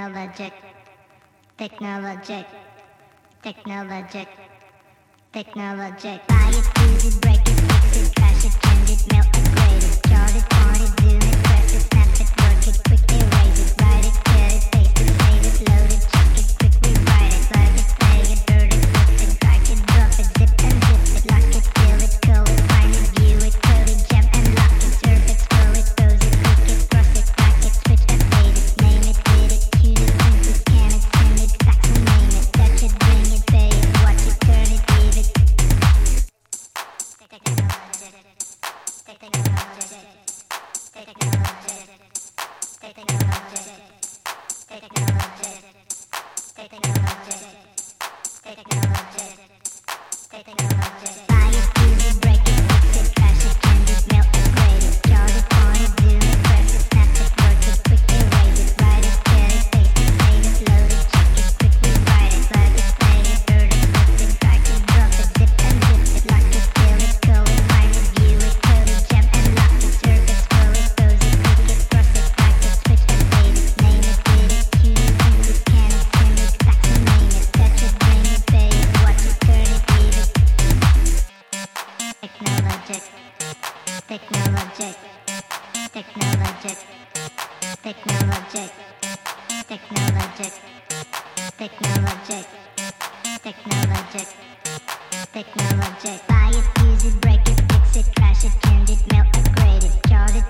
technologic, technologic, technologic, technologic. Buy it, use it, break it, fix it, crash technologic, technologic, technologic, technologic, technologic. Buy it, use it, break it, fix it, crash it, change it, melt it, grade it, chart it.